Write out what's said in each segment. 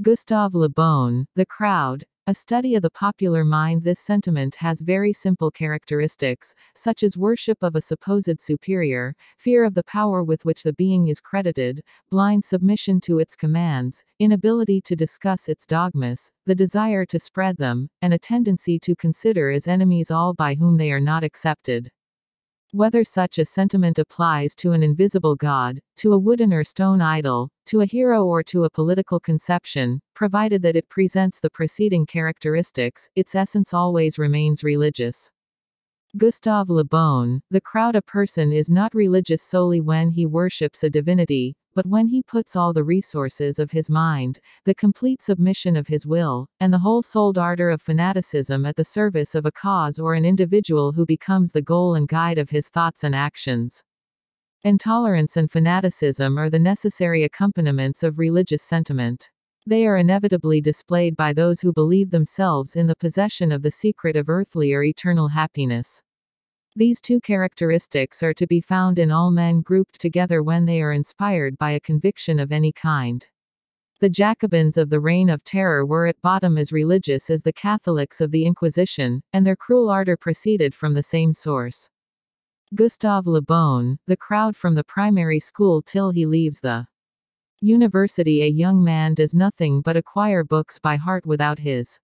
Gustave Le Bon, The Crowd, a study of the popular mind. This sentiment has very simple characteristics, such as worship of a supposed superior, fear of the power with which the being is credited, blind submission to its commands, inability to discuss its dogmas, the desire to spread them, and a tendency to consider as enemies all by whom they are not accepted. Whether such a sentiment applies to an invisible god, to a wooden or stone idol, to a hero or to a political conception, provided that it presents the preceding characteristics, its essence always remains religious. Gustave Le Bon, the crowd a person is not religious solely when he worships a divinity, but when he puts all the resources of his mind, the complete submission of his will, and the whole souled ardor of fanaticism at the service of a cause or an individual who becomes the goal and guide of his thoughts and actions. Intolerance and fanaticism are the necessary accompaniments of religious sentiment. They are inevitably displayed by those who believe themselves in the possession of the secret of earthly or eternal happiness. These two characteristics are to be found in all men grouped together when they are inspired by a conviction of any kind. The Jacobins of the Reign of Terror were at bottom as religious as the Catholics of the Inquisition, and their cruel ardor proceeded from the same source. Gustave Le Bon, the crowd from the primary school till he leaves the university. A young man does nothing but acquire books by heart without his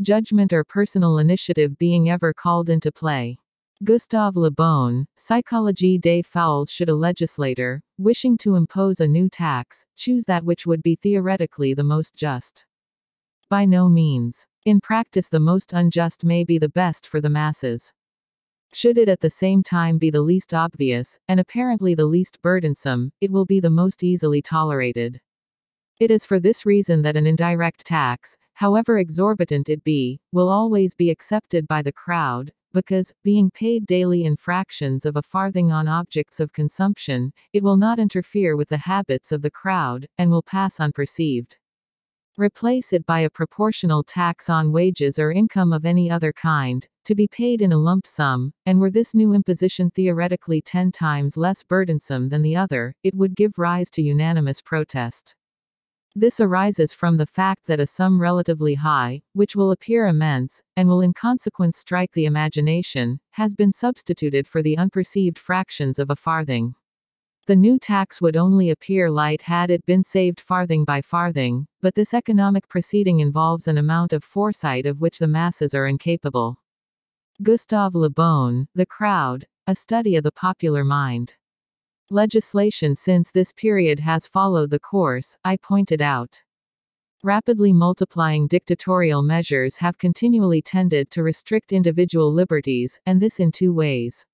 judgment or personal initiative being ever called into play. Gustave Le Bon, Psychologie des Foules should a legislator, wishing to impose a new tax, choose that which would be theoretically the most just. By no means. In practice the most unjust may be the best for the masses. Should it at the same time be the least obvious, and apparently the least burdensome, it will be the most easily tolerated. It is for this reason that an indirect tax, however exorbitant it be, will always be accepted by the crowd, because, being paid daily in fractions of a farthing on objects of consumption, it will not interfere with the habits of the crowd, and will pass unperceived. Replace it by a proportional tax on wages or income of any other kind, to be paid in a lump sum, and were this new imposition theoretically ten times less burdensome than the other, it would give rise to unanimous protest. This arises from the fact that a sum relatively high, which will appear immense, and will in consequence strike the imagination, has been substituted for the unperceived fractions of a farthing. The new tax would only appear light had it been saved farthing by farthing, but this economic proceeding involves an amount of foresight of which the masses are incapable. Gustave Le Bon, The Crowd, A Study of the Popular Mind. Legislation since this period has followed the course, I pointed out. Rapidly multiplying dictatorial measures have continually tended to restrict individual liberties, and this in two ways.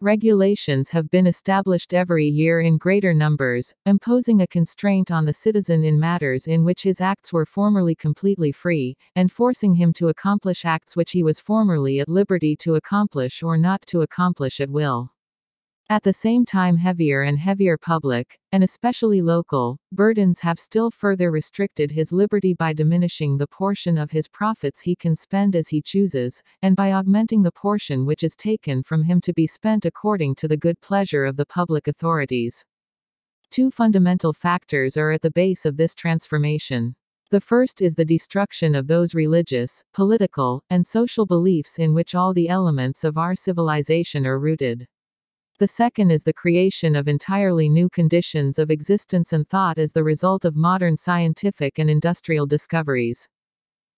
Regulations have been established every year in greater numbers, imposing a constraint on the citizen in matters in which his acts were formerly completely free, and forcing him to accomplish acts which he was formerly at liberty to accomplish or not to accomplish at will. At the same time heavier and heavier public, and especially local, burdens have still further restricted his liberty by diminishing the portion of his profits he can spend as he chooses, and by augmenting the portion which is taken from him to be spent according to the good pleasure of the public authorities. Two fundamental factors are at the base of this transformation. The first is the destruction of those religious, political, and social beliefs in which all the elements of our civilization are rooted. The second is the creation of entirely new conditions of existence and thought as the result of modern scientific and industrial discoveries.